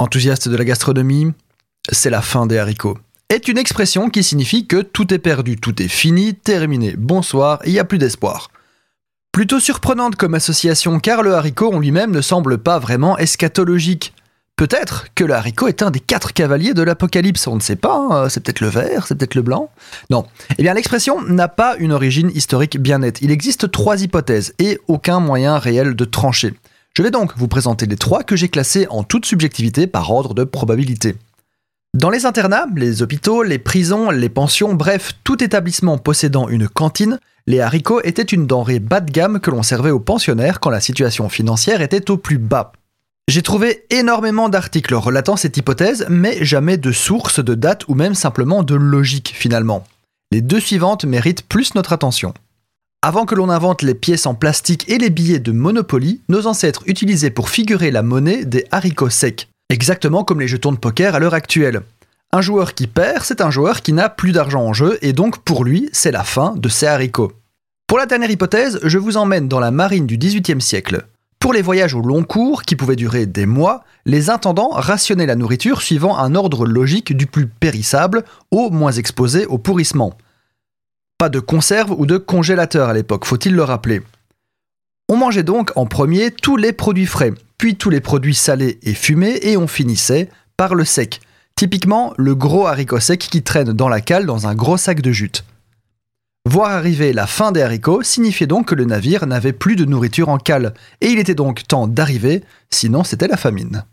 Enthousiaste de la gastronomie, c'est la fin des haricots. Est une expression qui signifie que tout est perdu, tout est fini, terminé, bonsoir, il n'y a plus d'espoir. Plutôt surprenante comme association car le haricot en lui-même ne semble pas vraiment eschatologique. Peut-être que le haricot est un des quatre cavaliers de l'Apocalypse, on ne sait pas, hein, c'est peut-être le vert, c'est peut-être le blanc. Non. Eh bien, l'expression n'a pas une origine historique bien nette. Il existe trois hypothèses et aucun moyen réel de trancher. Je vais donc vous présenter les trois que j'ai classés en toute subjectivité par ordre de probabilité. Dans les internats, les hôpitaux, les prisons, les pensions, bref, tout établissement possédant une cantine, les haricots étaient une denrée bas de gamme que l'on servait aux pensionnaires quand la situation financière était au plus bas. J'ai trouvé énormément d'articles relatant cette hypothèse, mais jamais de source, de date ou même simplement de logique finalement. Les deux suivantes méritent plus notre attention. Avant que l'on invente les pièces en plastique et les billets de Monopoly, nos ancêtres utilisaient pour figurer la monnaie des haricots secs, exactement comme les jetons de poker à l'heure actuelle. Un joueur qui perd, c'est un joueur qui n'a plus d'argent en jeu, et donc pour lui, c'est la fin de ses haricots. Pour la dernière hypothèse, je vous emmène dans la marine du XVIIIe siècle. Pour les voyages au long cours, qui pouvaient durer des mois, les intendants rationnaient la nourriture suivant un ordre logique du plus périssable au moins exposé au pourrissement. Pas de conserve ou de congélateur à l'époque, faut-il le rappeler. On mangeait donc en premier tous les produits frais, puis tous les produits salés et fumés, et on finissait par le sec. Typiquement, le gros haricot sec qui traîne dans la cale dans un gros sac de jute. Voir arriver la fin des haricots signifiait donc que le navire n'avait plus de nourriture en cale, et il était donc temps d'arriver, sinon c'était la famine.